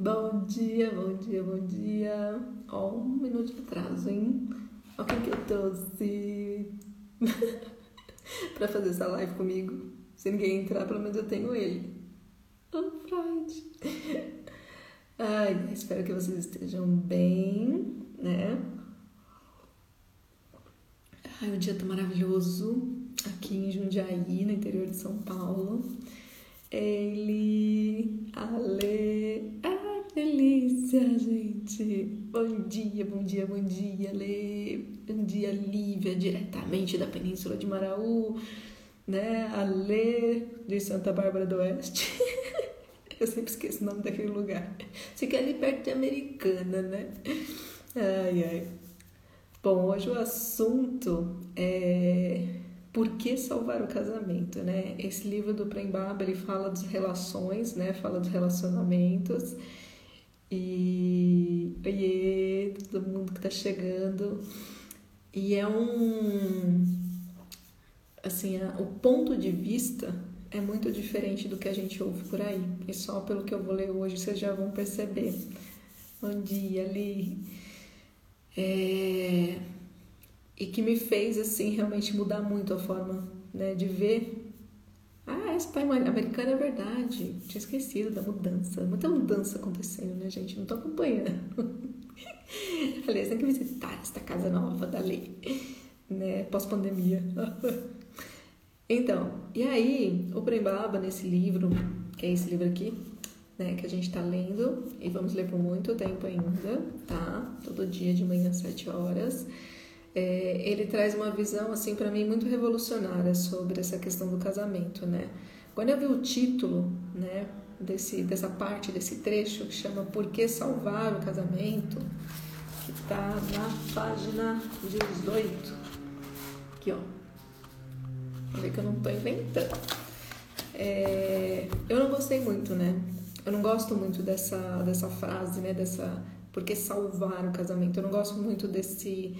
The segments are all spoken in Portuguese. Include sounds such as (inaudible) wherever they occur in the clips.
Bom dia, bom dia, bom dia. Ó, um minuto de atraso, hein? Ó quem que eu trouxe (laughs) pra fazer essa live comigo. Se ninguém entrar, pelo menos eu tenho ele. Oh, Freud. Ai, espero que vocês estejam bem, né? Ai, o dia tá maravilhoso aqui em Jundiaí, no interior de São Paulo. Ele, Ale, ai, delícia, gente. Bom dia, bom dia, bom dia, Ale. Bom dia, Lívia, diretamente da Península de Maraú, né? Ale de Santa Bárbara do Oeste. (laughs) Eu sempre esqueço o nome daquele lugar. Fica ali perto de Americana, né? Ai, ai. Bom, hoje o assunto é por que salvar o casamento, né? Esse livro do Prembaba, ele fala das relações, né? Fala dos relacionamentos. E oiê, todo mundo que tá chegando. E é um assim, a, o ponto de vista é muito diferente do que a gente ouve por aí. E só pelo que eu vou ler hoje vocês já vão perceber. Bom dia, Li. É... E que me fez, assim, realmente mudar muito a forma né, de ver. Esse pai americano é verdade. Tinha esquecido da mudança. Muita mudança acontecendo, né, gente? Não tô acompanhando. (laughs) Aliás, tem que visitar esta casa nova da lei, né? Pós-pandemia. (laughs) Então, e aí, o Prembaba, nesse livro, que é esse livro aqui, né, que a gente tá lendo, e vamos ler por muito tempo ainda, tá? Todo dia de manhã às 7 horas. É, ele traz uma visão, assim, para mim, muito revolucionária sobre essa questão do casamento, né? Quando eu vi o título, né, desse, dessa parte, desse trecho, que chama Por que Salvar o Casamento, que tá na página 18, aqui, ó Vou ver que eu não tô inventando. É, eu não gostei muito, né? Eu não gosto muito dessa, dessa frase, né? Dessa. Porque salvar o casamento. Eu não gosto muito desse,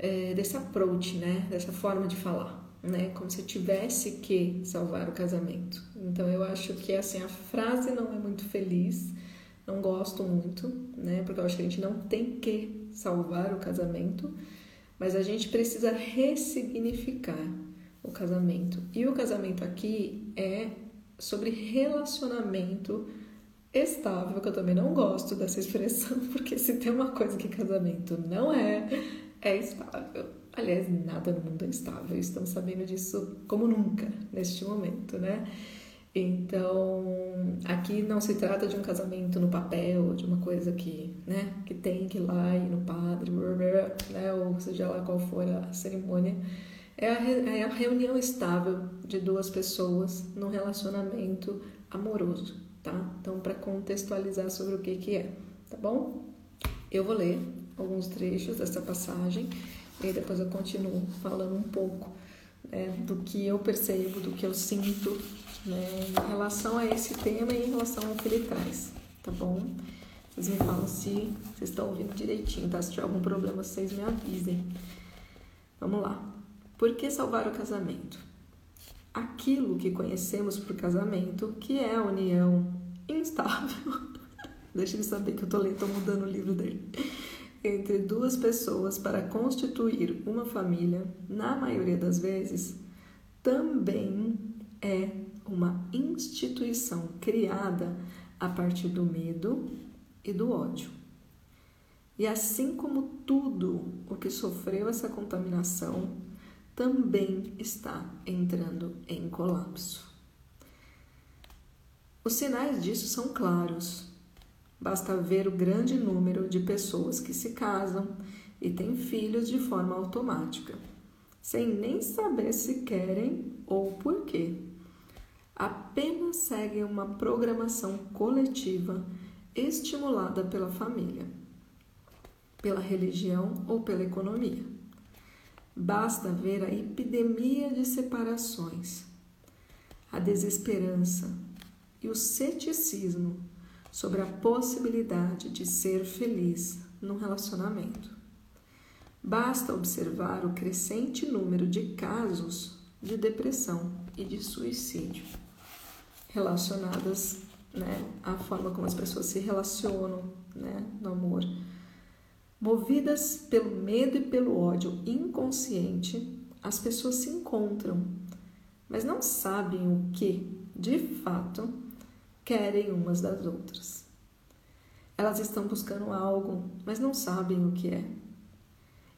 é, desse approach, né? Dessa forma de falar, né? Como se tivesse que salvar o casamento. Então eu acho que assim a frase não é muito feliz. Não gosto muito, né? Porque eu acho que a gente não tem que salvar o casamento, mas a gente precisa ressignificar o casamento. E o casamento aqui é sobre relacionamento estável, que eu também não gosto dessa expressão, (laughs) porque se tem uma coisa que casamento não é, é estável. Aliás, nada no mundo é estável, estamos sabendo disso como nunca neste momento, né? Então, aqui não se trata de um casamento no papel, de uma coisa que, né, que tem que ir lá e no padre, né, ou seja lá qual for a cerimônia é a, é a reunião estável de duas pessoas num relacionamento amoroso, tá? Então, para contextualizar sobre o que, que é, tá bom? Eu vou ler alguns trechos dessa passagem e depois eu continuo falando um pouco né, do que eu percebo, do que eu sinto né, em relação a esse tema e em relação ao que ele traz, tá bom? Vocês me falam se vocês estão ouvindo direitinho, tá? Se tiver algum problema, vocês me avisem. Vamos lá. Por que salvar o casamento? Aquilo que conhecemos por casamento, que é a união instável. (laughs) Deixa ele saber que eu tô, lendo, tô mudando o livro dele. Entre duas pessoas para constituir uma família, na maioria das vezes, também é uma instituição criada a partir do medo e do ódio. E assim como tudo o que sofreu essa contaminação também está entrando em colapso. Os sinais disso são claros. Basta ver o grande número de pessoas que se casam e têm filhos de forma automática, sem nem saber se querem ou por quê. Apenas seguem uma programação coletiva estimulada pela família, pela religião ou pela economia. Basta ver a epidemia de separações, a desesperança e o ceticismo sobre a possibilidade de ser feliz num relacionamento. Basta observar o crescente número de casos de depressão e de suicídio relacionadas né, a forma como as pessoas se relacionam né, no amor. Movidas pelo medo e pelo ódio inconsciente, as pessoas se encontram, mas não sabem o que, de fato, querem umas das outras. Elas estão buscando algo, mas não sabem o que é.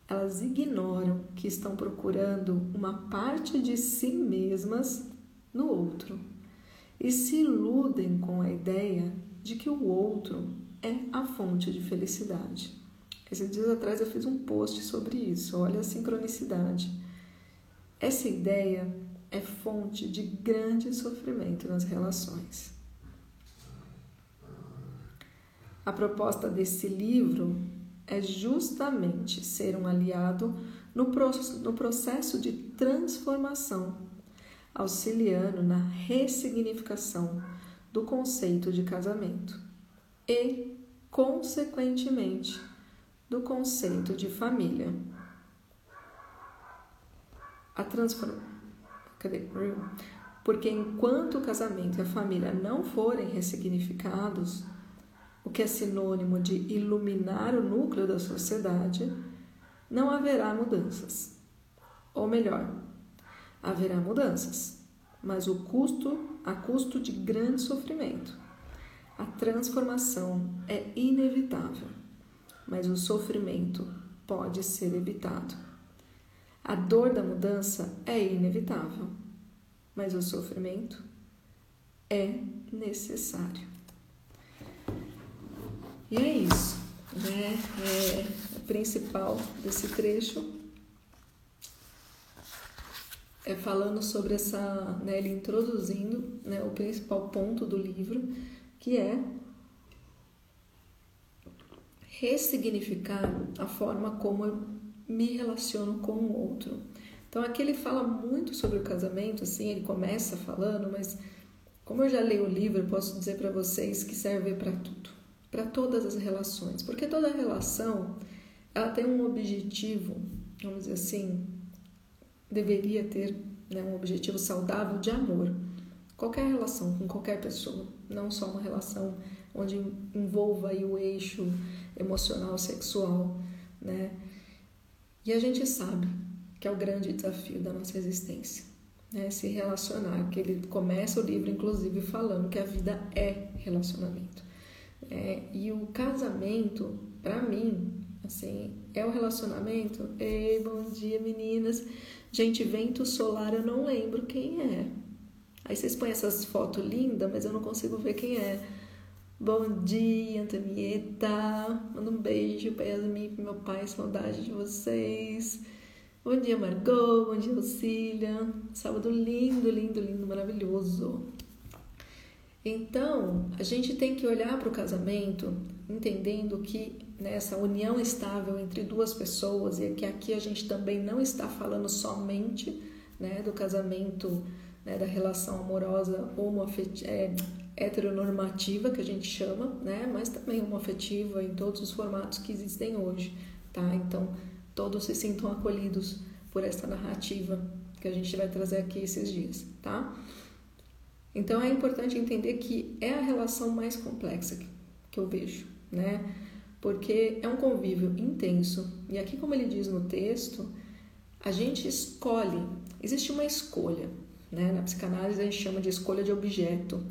Elas ignoram que estão procurando uma parte de si mesmas no outro e se iludem com a ideia de que o outro é a fonte de felicidade. Esses dias atrás eu fiz um post sobre isso, olha a sincronicidade. Essa ideia é fonte de grande sofrimento nas relações. A proposta desse livro é justamente ser um aliado no processo de transformação auxiliando na ressignificação do conceito de casamento e, consequentemente, do conceito de família. A transformação. Porque enquanto o casamento e a família não forem ressignificados, o que é sinônimo de iluminar o núcleo da sociedade, não haverá mudanças. Ou melhor, haverá mudanças, mas o custo a custo de grande sofrimento. A transformação é inevitável, mas o sofrimento pode ser evitado. A dor da mudança é inevitável, mas o sofrimento é necessário. E é isso, né? É o principal desse trecho é falando sobre essa, né, ele introduzindo né, o principal ponto do livro, que é ressignificar a forma como eu me relaciono com o outro. Então aqui ele fala muito sobre o casamento, assim, ele começa falando, mas como eu já leio o livro, eu posso dizer para vocês que serve para tudo, para todas as relações, porque toda relação ela tem um objetivo, vamos dizer assim, deveria ter né, um objetivo saudável de amor. Qualquer relação com qualquer pessoa, não só uma relação onde envolva aí o eixo emocional, sexual, né? E a gente sabe que é o grande desafio da nossa existência, né? Se relacionar, que ele começa o livro inclusive falando que a vida é relacionamento. É, e o casamento, para mim, assim, é o relacionamento. Ei, bom dia, meninas. Gente, vento solar eu não lembro quem é. Aí vocês põem essas fotos lindas, mas eu não consigo ver quem é. Bom dia, Antonieta. Manda um beijo para Yasmin, para meu pai, saudade de vocês. Bom dia, Margot. Bom dia, Lucília. Sábado lindo, lindo, lindo, maravilhoso. Então, a gente tem que olhar para o casamento entendendo que nessa união estável entre duas pessoas e que aqui a gente também não está falando somente né, do casamento, né, da relação amorosa homoafetiva, é, heteronormativa que a gente chama, né, mas também homoafetiva em todos os formatos que existem hoje, tá? Então todos se sintam acolhidos por essa narrativa que a gente vai trazer aqui esses dias, tá? Então é importante entender que é a relação mais complexa que eu vejo, né? Porque é um convívio intenso. E aqui, como ele diz no texto, a gente escolhe, existe uma escolha, né? Na psicanálise a gente chama de escolha de objeto.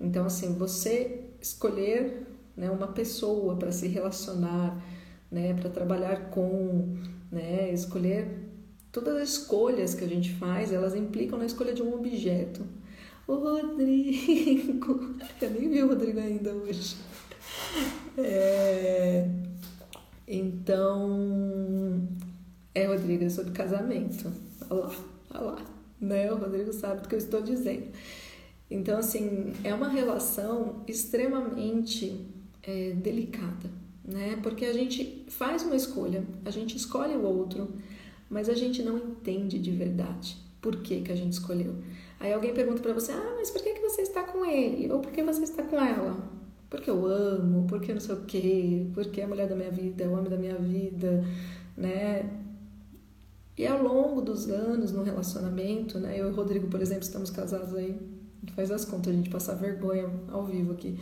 Então, assim, você escolher né, uma pessoa para se relacionar, né, para trabalhar com, né, escolher todas as escolhas que a gente faz, elas implicam na escolha de um objeto. O Rodrigo, (laughs) eu nem vi o Rodrigo ainda hoje. É, então, é, Rodrigo, é sobre casamento. Olha lá, olha lá. Né? O Rodrigo sabe do que eu estou dizendo. Então, assim, é uma relação extremamente é, delicada, né? Porque a gente faz uma escolha, a gente escolhe o outro, mas a gente não entende de verdade por que, que a gente escolheu. Aí alguém pergunta para você, ah, mas por que, que você está com ele? Ou por que você está com ela? porque eu amo, porque não sei o quê, porque é a mulher da minha vida, é o homem da minha vida, né? E ao longo dos anos no relacionamento, né? Eu e o Rodrigo, por exemplo, estamos casados aí Faz as contas, a gente passar vergonha ao vivo aqui.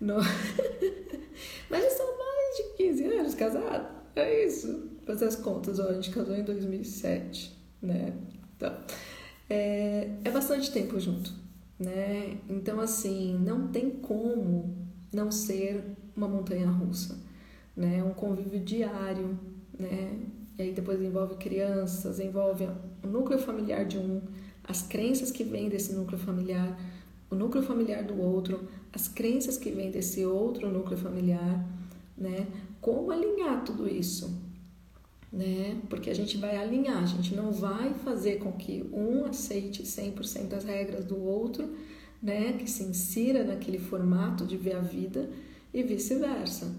No... (laughs) Mas já são mais de 15 anos casados. É isso. Fazer as contas, a gente casou em 2007, né? Então, é, é bastante tempo junto, né? Então, assim, não tem como não ser uma montanha russa, né? Um convívio diário, né? E aí depois envolve crianças, envolve o núcleo familiar de um, as crenças que vêm desse núcleo familiar, o núcleo familiar do outro, as crenças que vêm desse outro núcleo familiar, né? Como alinhar tudo isso? Né? Porque a gente vai alinhar, a gente não vai fazer com que um aceite 100% as regras do outro, né? Que se insira naquele formato de ver a vida e vice-versa.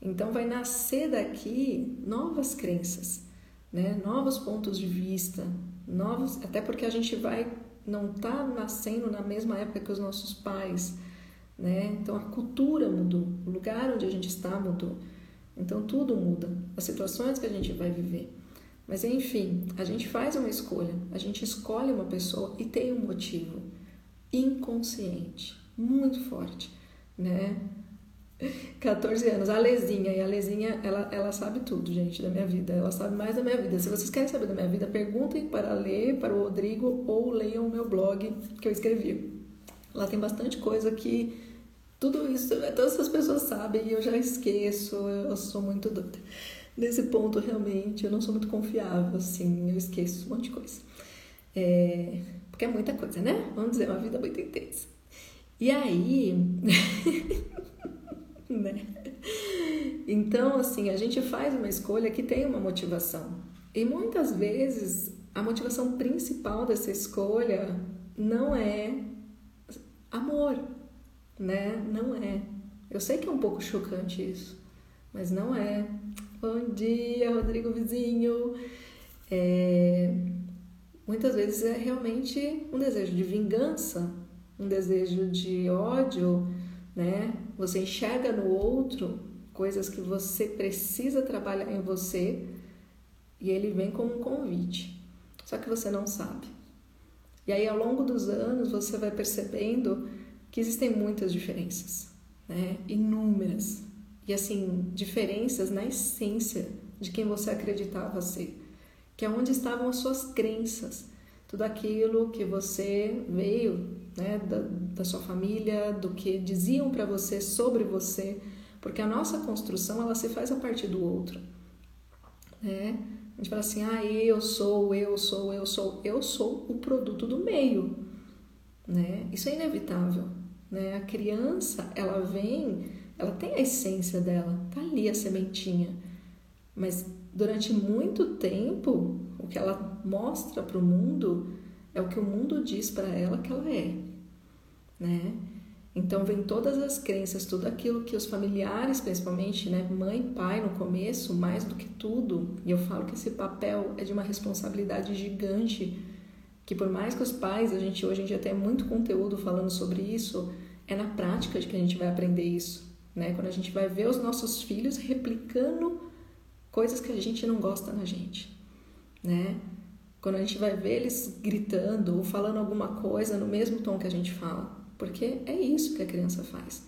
Então vai nascer daqui novas crenças, né? Novos pontos de vista, novos, até porque a gente vai não tá nascendo na mesma época que os nossos pais, né? Então a cultura mudou, o lugar onde a gente está mudou. Então tudo muda, as situações que a gente vai viver. Mas enfim, a gente faz uma escolha, a gente escolhe uma pessoa e tem um motivo inconsciente, muito forte, né? (laughs) 14 anos, a Lezinha, e a Lezinha, ela, ela sabe tudo, gente, da minha vida, ela sabe mais da minha vida. Se vocês querem saber da minha vida, perguntem para ler, para o Rodrigo, ou leiam o meu blog que eu escrevi. Lá tem bastante coisa que tudo isso, todas essas pessoas sabem e eu já esqueço, eu sou muito doida. Nesse ponto, realmente, eu não sou muito confiável, assim, eu esqueço um monte de coisa. É, porque é muita coisa, né? Vamos dizer, uma vida muito intensa. E aí. (laughs) né? Então, assim, a gente faz uma escolha que tem uma motivação. E muitas vezes a motivação principal dessa escolha não é amor, né? Não é. Eu sei que é um pouco chocante isso, mas não é. Bom dia, Rodrigo Vizinho. É... Muitas vezes é realmente um desejo de vingança, um desejo de ódio, né? Você enxerga no outro coisas que você precisa trabalhar em você e ele vem como um convite. Só que você não sabe. E aí ao longo dos anos você vai percebendo que existem muitas diferenças, né? Inúmeras. E assim, diferenças na essência de quem você acreditava ser, que é onde estavam as suas crenças, tudo aquilo que você veio né, da, da sua família, do que diziam para você sobre você, porque a nossa construção ela se faz a partir do outro, né? A gente fala assim, ah, eu sou, eu sou, eu sou, eu sou o produto do meio, né? Isso é inevitável, né? A criança, ela vem, ela tem a essência dela, tá ali a sementinha, mas durante muito tempo, o que ela mostra para o mundo é o que o mundo diz para ela que ela é, né? Então vem todas as crenças, tudo aquilo que os familiares, principalmente, né, mãe, pai no começo, mais do que tudo. E eu falo que esse papel é de uma responsabilidade gigante, que por mais que os pais, a gente hoje em dia tem muito conteúdo falando sobre isso, é na prática que a gente vai aprender isso, né? Quando a gente vai ver os nossos filhos replicando coisas que a gente não gosta na gente, né? Quando a gente vai ver eles gritando ou falando alguma coisa no mesmo tom que a gente fala, porque é isso que a criança faz.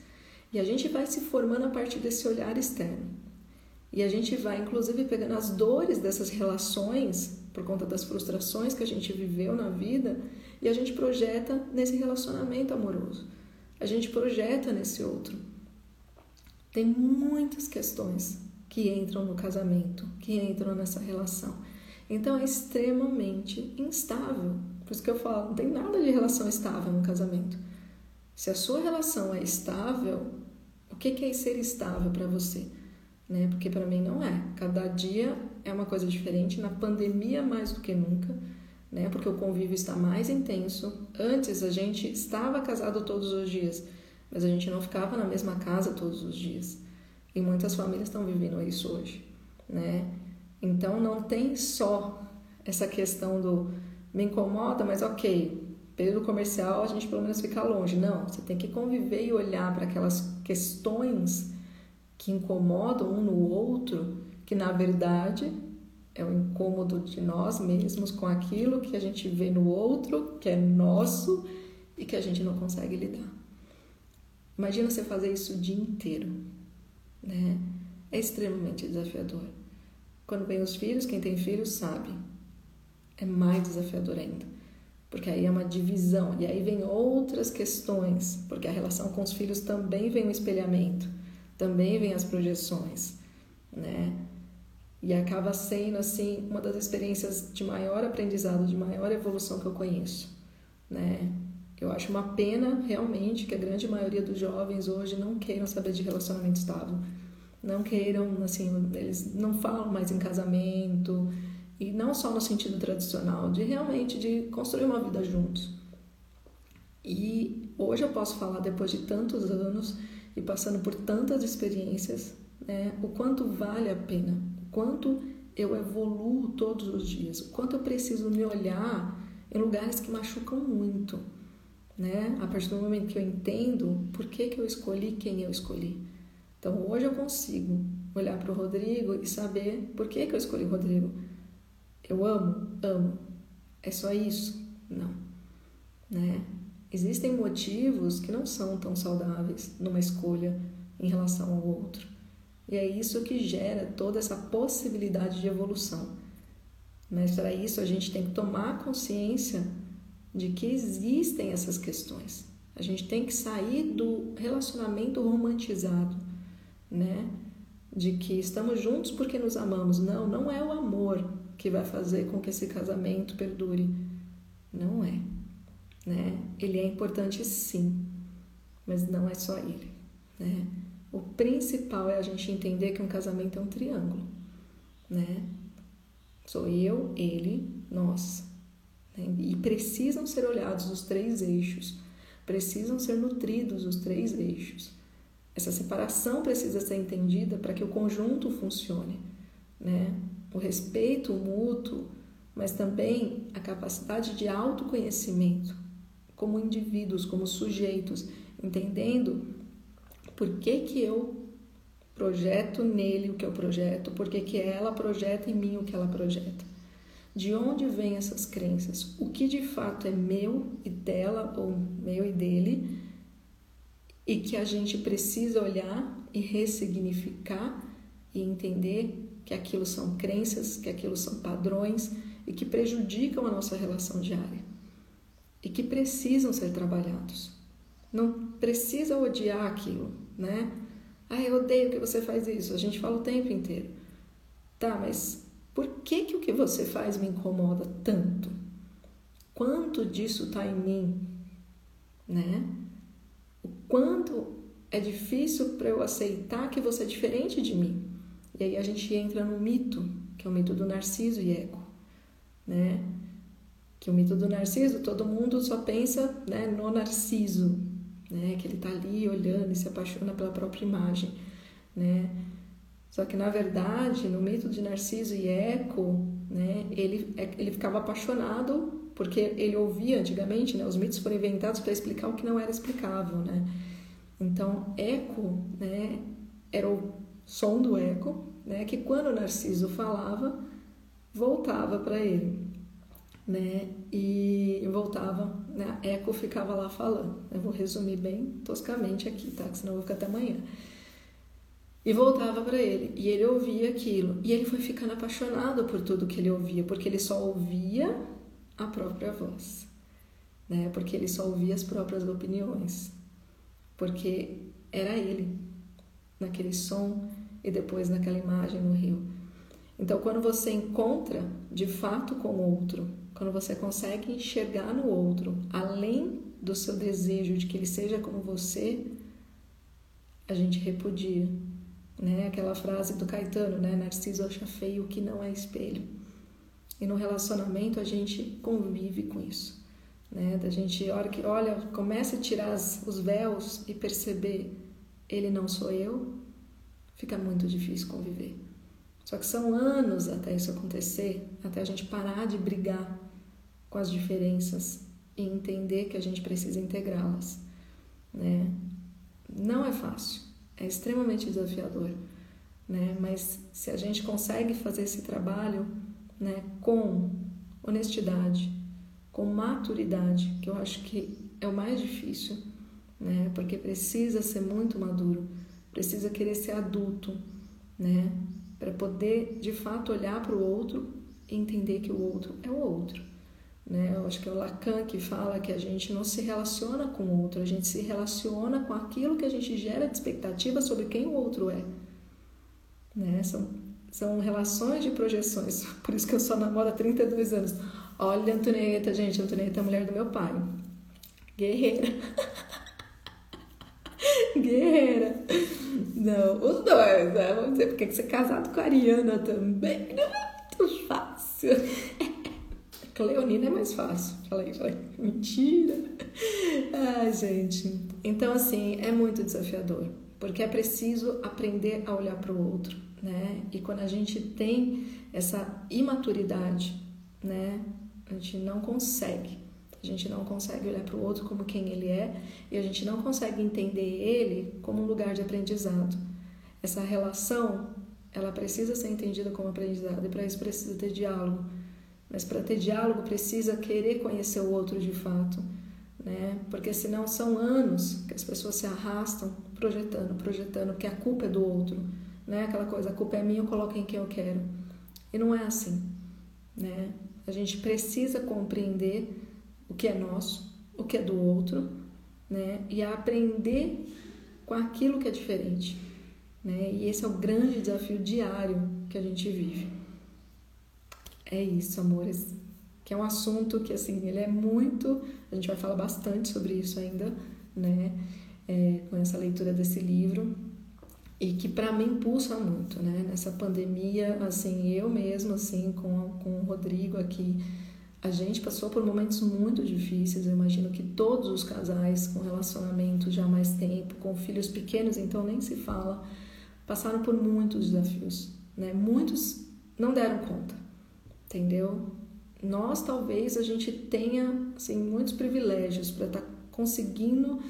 E a gente vai se formando a partir desse olhar externo. E a gente vai, inclusive, pegando as dores dessas relações, por conta das frustrações que a gente viveu na vida, e a gente projeta nesse relacionamento amoroso. A gente projeta nesse outro. Tem muitas questões que entram no casamento, que entram nessa relação. Então é extremamente instável. Por isso que eu falo, não tem nada de relação estável no casamento. Se a sua relação é estável, o que é ser estável para você? Né? Porque para mim não é. Cada dia é uma coisa diferente. Na pandemia mais do que nunca, né? Porque o convívio está mais intenso. Antes a gente estava casado todos os dias, mas a gente não ficava na mesma casa todos os dias. E muitas famílias estão vivendo isso hoje, né? Então não tem só essa questão do me incomoda, mas ok, período comercial a gente pelo menos fica longe. Não, você tem que conviver e olhar para aquelas questões que incomodam um no outro, que na verdade é o incômodo de nós mesmos com aquilo que a gente vê no outro, que é nosso e que a gente não consegue lidar. Imagina você fazer isso o dia inteiro, né? É extremamente desafiador. Quando vem os filhos, quem tem filhos sabe, é mais desafiador ainda. Porque aí é uma divisão, e aí vem outras questões, porque a relação com os filhos também vem o espelhamento, também vem as projeções, né? E acaba sendo, assim, uma das experiências de maior aprendizado, de maior evolução que eu conheço, né? Eu acho uma pena, realmente, que a grande maioria dos jovens hoje não queiram saber de relacionamento estável. Não queiram, assim, eles não falam mais em casamento, e não só no sentido tradicional, de realmente de construir uma vida juntos. E hoje eu posso falar, depois de tantos anos e passando por tantas experiências, né, o quanto vale a pena, quanto eu evoluo todos os dias, o quanto eu preciso me olhar em lugares que machucam muito, né? A partir do momento que eu entendo por que, que eu escolhi quem eu escolhi. Então hoje eu consigo olhar para o Rodrigo e saber por que, que eu escolhi o Rodrigo eu amo? Amo. É só isso? Não. Né? Existem motivos que não são tão saudáveis numa escolha em relação ao outro. E é isso que gera toda essa possibilidade de evolução. Mas para isso a gente tem que tomar consciência de que existem essas questões. A gente tem que sair do relacionamento romantizado, né? De que estamos juntos porque nos amamos. Não, não é o amor que vai fazer com que esse casamento perdure. Não é. Né? Ele é importante sim, mas não é só ele. Né? O principal é a gente entender que um casamento é um triângulo. Né? Sou eu, ele, nós. Né? E precisam ser olhados os três eixos, precisam ser nutridos os três eixos. Essa separação precisa ser entendida para que o conjunto funcione. Né? o respeito mútuo, mas também a capacidade de autoconhecimento como indivíduos, como sujeitos, entendendo por que, que eu projeto nele o que eu projeto, por que, que ela projeta em mim o que ela projeta. De onde vêm essas crenças? O que de fato é meu e dela, ou meu e dele, e que a gente precisa olhar e ressignificar e entender que aquilo são crenças, que aquilo são padrões e que prejudicam a nossa relação diária e que precisam ser trabalhados. Não precisa odiar aquilo, né? Ah, eu odeio que você faz isso. A gente fala o tempo inteiro. Tá, mas por que que o que você faz me incomoda tanto? Quanto disso está em mim, né? O quanto é difícil para eu aceitar que você é diferente de mim. E aí a gente entra no mito, que é o mito do Narciso e Eco, né? Que o mito do Narciso, todo mundo só pensa né, no Narciso, né? Que ele tá ali olhando e se apaixona pela própria imagem, né? Só que na verdade, no mito de Narciso e Eco, né, ele, é, ele ficava apaixonado porque ele ouvia antigamente, né, os mitos foram inventados para explicar o que não era explicável, né? Então, Eco, né, era o som do eco, né, que quando Narciso falava, voltava para ele, né, e voltava, né, eco ficava lá falando. Eu vou resumir bem toscamente aqui, tá, que senão eu vou ficar até amanhã. E voltava para ele, e ele ouvia aquilo, e ele foi ficando apaixonado por tudo que ele ouvia, porque ele só ouvia a própria voz, né, porque ele só ouvia as próprias opiniões, porque era ele, naquele som e depois naquela imagem no rio. Então, quando você encontra de fato com o outro, quando você consegue enxergar no outro, além do seu desejo de que ele seja como você, a gente repudia. Né? Aquela frase do Caetano, né? Narciso acha feio o que não é espelho. E no relacionamento a gente convive com isso. Né? Da gente, hora que olha, começa a tirar os véus e perceber ele não sou eu, fica muito difícil conviver. Só que são anos até isso acontecer, até a gente parar de brigar com as diferenças e entender que a gente precisa integrá-las, né? Não é fácil, é extremamente desafiador, né? Mas se a gente consegue fazer esse trabalho, né, com honestidade, com maturidade, que eu acho que é o mais difícil, né? Porque precisa ser muito maduro, precisa querer ser adulto, né? Para poder de fato olhar para o outro e entender que o outro é o outro. Né? Eu acho que é o Lacan que fala que a gente não se relaciona com o outro, a gente se relaciona com aquilo que a gente gera de expectativa sobre quem o outro é. Né? São, são relações de projeções, (laughs) por isso que eu só namoro há 32 anos. Olha a Antonieta, gente, a Antonieta é a mulher do meu pai. Guerreira. (laughs) Guerreira. Não, os dois, né? Vamos dizer, porque você é casado com a Ariana também. Não é muito fácil. Cleonina é mais fácil. Falei, falei, (laughs) mentira. Ai, gente. Então, assim, é muito desafiador, porque é preciso aprender a olhar para o outro, né? E quando a gente tem essa imaturidade, né? A gente não consegue. A gente não consegue olhar para o outro como quem ele é e a gente não consegue entender ele como um lugar de aprendizado. Essa relação, ela precisa ser entendida como aprendizado e para isso precisa ter diálogo mas para ter diálogo precisa querer conhecer o outro de fato, né? Porque senão são anos que as pessoas se arrastam projetando, projetando que a culpa é do outro, né? Aquela coisa, a culpa é minha, eu coloco em quem eu quero. E não é assim, né? A gente precisa compreender o que é nosso, o que é do outro, né? E aprender com aquilo que é diferente, né? E esse é o grande desafio diário que a gente vive. É isso, amores. Que é um assunto que, assim, ele é muito. A gente vai falar bastante sobre isso ainda, né? É, com essa leitura desse livro. E que para mim pulsa muito, né? Nessa pandemia, assim, eu mesmo, assim, com, com o Rodrigo aqui, a gente passou por momentos muito difíceis. Eu imagino que todos os casais com relacionamento já há mais tempo, com filhos pequenos, então nem se fala, passaram por muitos desafios, né? Muitos não deram conta entendeu? Nós talvez a gente tenha assim muitos privilégios para estar tá conseguindo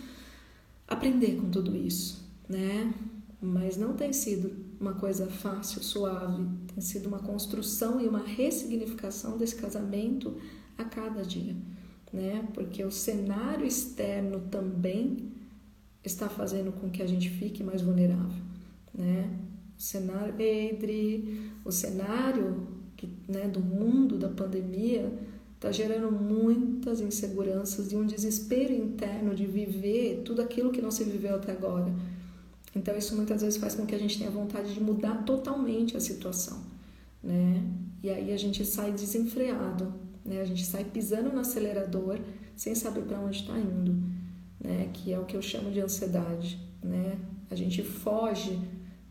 aprender com tudo isso, né? Mas não tem sido uma coisa fácil, suave, tem sido uma construção e uma ressignificação desse casamento a cada dia, né? Porque o cenário externo também está fazendo com que a gente fique mais vulnerável, né? O cenário, Edri, o cenário que, né, do mundo da pandemia está gerando muitas inseguranças e um desespero interno de viver tudo aquilo que não se viveu até agora. Então isso muitas vezes faz com que a gente tenha vontade de mudar totalmente a situação, né? E aí a gente sai desenfreado, né? A gente sai pisando no acelerador sem saber para onde está indo, né? Que é o que eu chamo de ansiedade, né? A gente foge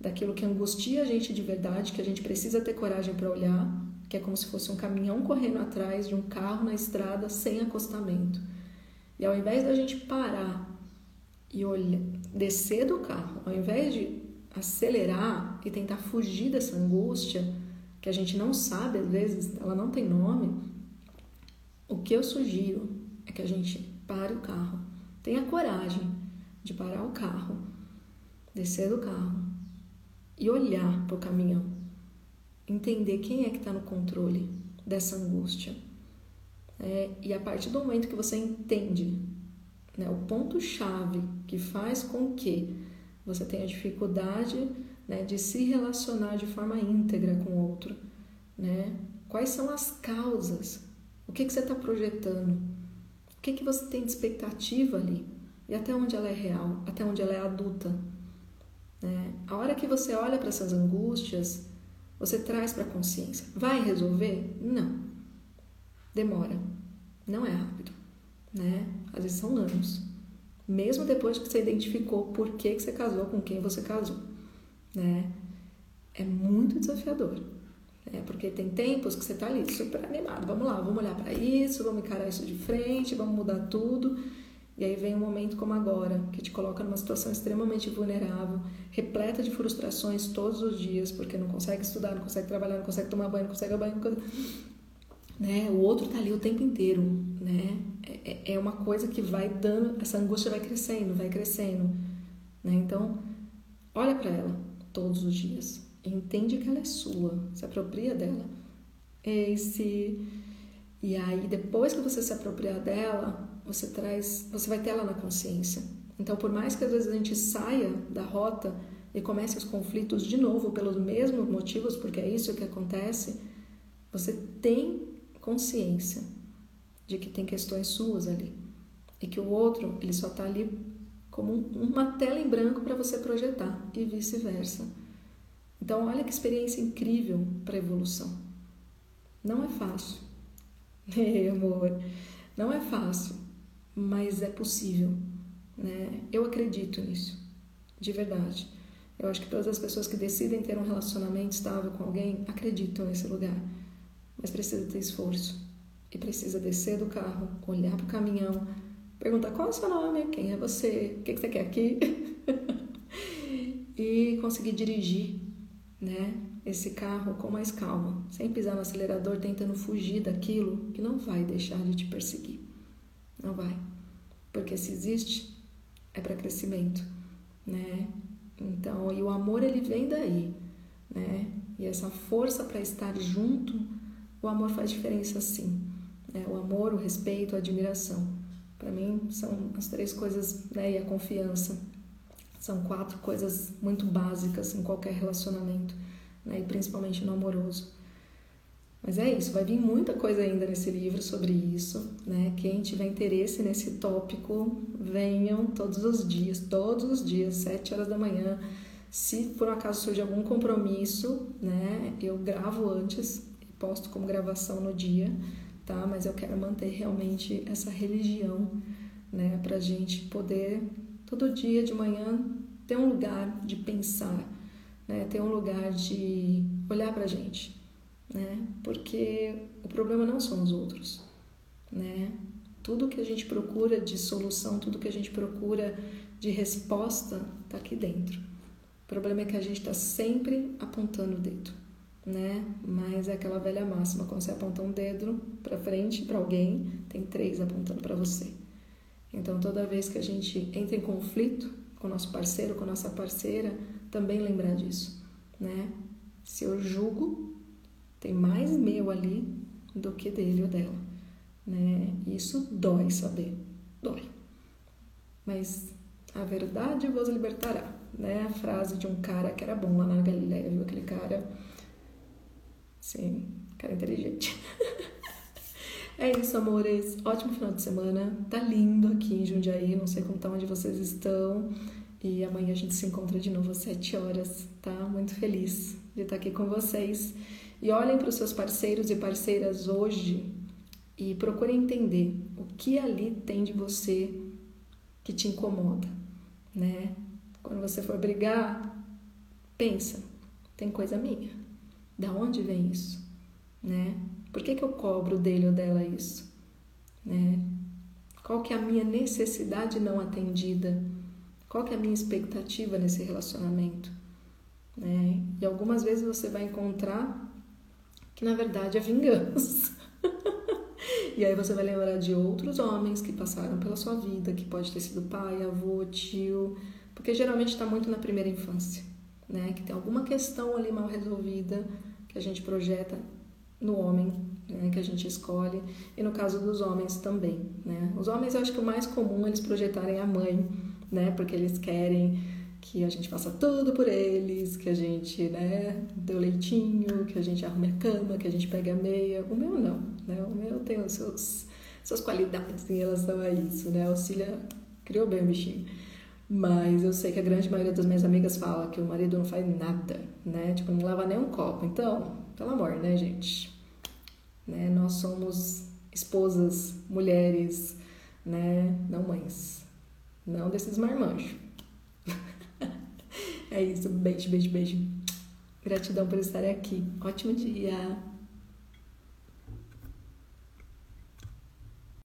daquilo que angustia a gente de verdade, que a gente precisa ter coragem para olhar, que é como se fosse um caminhão correndo atrás de um carro na estrada sem acostamento. E ao invés da gente parar e olhar, descer do carro, ao invés de acelerar e tentar fugir dessa angústia, que a gente não sabe, às vezes ela não tem nome, o que eu sugiro é que a gente pare o carro, tenha coragem de parar o carro, descer do carro e olhar para o caminhão, entender quem é que está no controle dessa angústia. É, e a partir do momento que você entende né, o ponto-chave que faz com que você tenha dificuldade né, de se relacionar de forma íntegra com o outro, né? quais são as causas, o que, que você está projetando, o que, que você tem de expectativa ali e até onde ela é real, até onde ela é adulta. Né? A hora que você olha para essas angústias, você traz para a consciência. Vai resolver? Não. Demora. Não é rápido. Né? Às vezes são anos. Mesmo depois que você identificou por que, que você casou com quem você casou. Né? É muito desafiador. Né? Porque tem tempos que você está ali super animado. Vamos lá, vamos olhar para isso, vamos encarar isso de frente, vamos mudar tudo. E aí vem um momento como agora, que te coloca numa situação extremamente vulnerável, repleta de frustrações todos os dias, porque não consegue estudar, não consegue trabalhar, não consegue tomar banho, não consegue banho, não. Né? O outro tá ali o tempo inteiro, né? É, é, é uma coisa que vai dando, essa angústia vai crescendo, vai crescendo, né? Então, olha para ela todos os dias, entende que ela é sua, se apropria dela. Esse e aí depois que você se apropriar dela, você traz, você vai ter ela na consciência. Então, por mais que às vezes a gente saia da rota e comece os conflitos de novo pelos mesmos motivos, porque é isso que acontece, você tem consciência de que tem questões suas ali e que o outro ele só está ali como uma tela em branco para você projetar e vice-versa. Então, olha que experiência incrível para evolução. Não é fácil, (laughs) Ei, amor, não é fácil, mas é possível. Né? Eu acredito nisso, de verdade. Eu acho que todas as pessoas que decidem ter um relacionamento estável com alguém acreditam nesse lugar, mas precisa ter esforço e precisa descer do carro, olhar para o caminhão, perguntar qual é o seu nome, quem é você, o que, que você quer aqui, (laughs) e conseguir dirigir, né? esse carro com mais calma, sem pisar no acelerador, tentando fugir daquilo que não vai deixar de te perseguir. Não vai. Porque se existe, é para crescimento, né? Então, e o amor ele vem daí, né? E essa força para estar junto, o amor faz diferença sim. Né? O amor, o respeito, a admiração. Para mim são as três coisas, né? E a confiança. São quatro coisas muito básicas em qualquer relacionamento né? e principalmente no amoroso. Mas é isso, vai vir muita coisa ainda nesse livro sobre isso, né? Quem tiver interesse nesse tópico, venham todos os dias, todos os dias, sete horas da manhã. Se por um acaso surge algum compromisso, né? Eu gravo antes e posto como gravação no dia, tá? Mas eu quero manter realmente essa religião, né? Pra gente poder todo dia de manhã ter um lugar de pensar, né? ter um lugar de olhar para a gente, né? porque o problema não são os outros. Né? Tudo que a gente procura de solução, tudo que a gente procura de resposta está aqui dentro. O problema é que a gente está sempre apontando o dedo, né? Mas é aquela velha máxima, quando você aponta um dedo para frente para alguém, tem três apontando para você. Então, toda vez que a gente entra em conflito com o nosso parceiro, com a nossa parceira, também lembrar disso, né? Se eu julgo, tem mais meu ali do que dele ou dela, né? Isso dói saber, dói. Mas a verdade vos libertará, né? A frase de um cara que era bom lá na Galileia, viu? Aquele cara, sim, cara inteligente. (laughs) É isso, amores. Ótimo final de semana. Tá lindo aqui em Jundiaí. Não sei como tá onde vocês estão. E amanhã a gente se encontra de novo às 7 horas, tá? Muito feliz de estar aqui com vocês. E olhem para os seus parceiros e parceiras hoje e procurem entender o que ali tem de você que te incomoda, né? Quando você for brigar, pensa, tem coisa minha. Da onde vem isso, né? Por que, que eu cobro dele ou dela isso, né? Qual que é a minha necessidade não atendida? Qual que é a minha expectativa nesse relacionamento? Né? E algumas vezes você vai encontrar que na verdade é vingança. (laughs) e aí você vai lembrar de outros homens que passaram pela sua vida, que pode ter sido pai, avô, tio, porque geralmente está muito na primeira infância, né? Que tem alguma questão ali mal resolvida que a gente projeta no homem, né, que a gente escolhe, e no caso dos homens também, né? Os homens eu acho que o mais comum é eles projetarem a mãe né? Porque eles querem que a gente faça tudo por eles, que a gente, né, dê o leitinho, que a gente arrume a cama, que a gente pegue a meia. O meu não, né? O meu tem os seus suas qualidades em relação a isso, né? A Cília criou bem o bichinho. Mas eu sei que a grande maioria das minhas amigas fala que o marido não faz nada, né? Tipo, não lava nem um copo. Então, pelo amor, né, gente? Né? Nós somos esposas, mulheres, né? Não mães. Não desses marmanjos. É isso. Beijo, beijo, beijo. Gratidão por estar aqui. Ótimo dia.